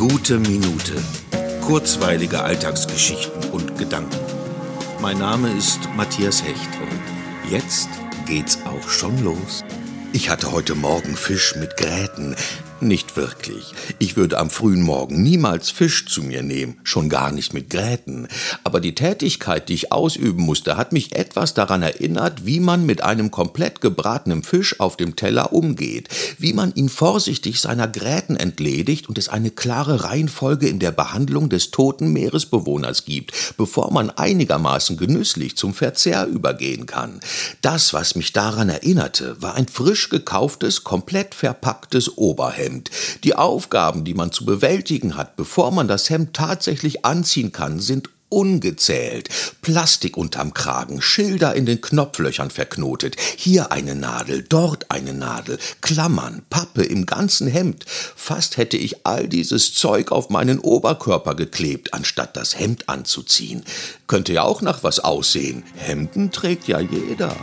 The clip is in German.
Gute Minute. Kurzweilige Alltagsgeschichten und Gedanken. Mein Name ist Matthias Hecht und jetzt geht's auch schon los. Ich hatte heute Morgen Fisch mit Gräten. Nicht wirklich. Ich würde am frühen Morgen niemals Fisch zu mir nehmen, schon gar nicht mit Gräten. Aber die Tätigkeit, die ich ausüben musste, hat mich etwas daran erinnert, wie man mit einem komplett gebratenen Fisch auf dem Teller umgeht, wie man ihn vorsichtig seiner Gräten entledigt und es eine klare Reihenfolge in der Behandlung des toten Meeresbewohners gibt, bevor man einigermaßen genüsslich zum Verzehr übergehen kann. Das, was mich daran erinnerte, war ein frisch gekauftes, komplett verpacktes Oberhemd Hemd. Die Aufgaben, die man zu bewältigen hat, bevor man das Hemd tatsächlich anziehen kann, sind ungezählt. Plastik unterm Kragen, Schilder in den Knopflöchern verknotet, hier eine Nadel, dort eine Nadel, Klammern, Pappe im ganzen Hemd. Fast hätte ich all dieses Zeug auf meinen Oberkörper geklebt, anstatt das Hemd anzuziehen. Könnte ja auch nach was aussehen. Hemden trägt ja jeder.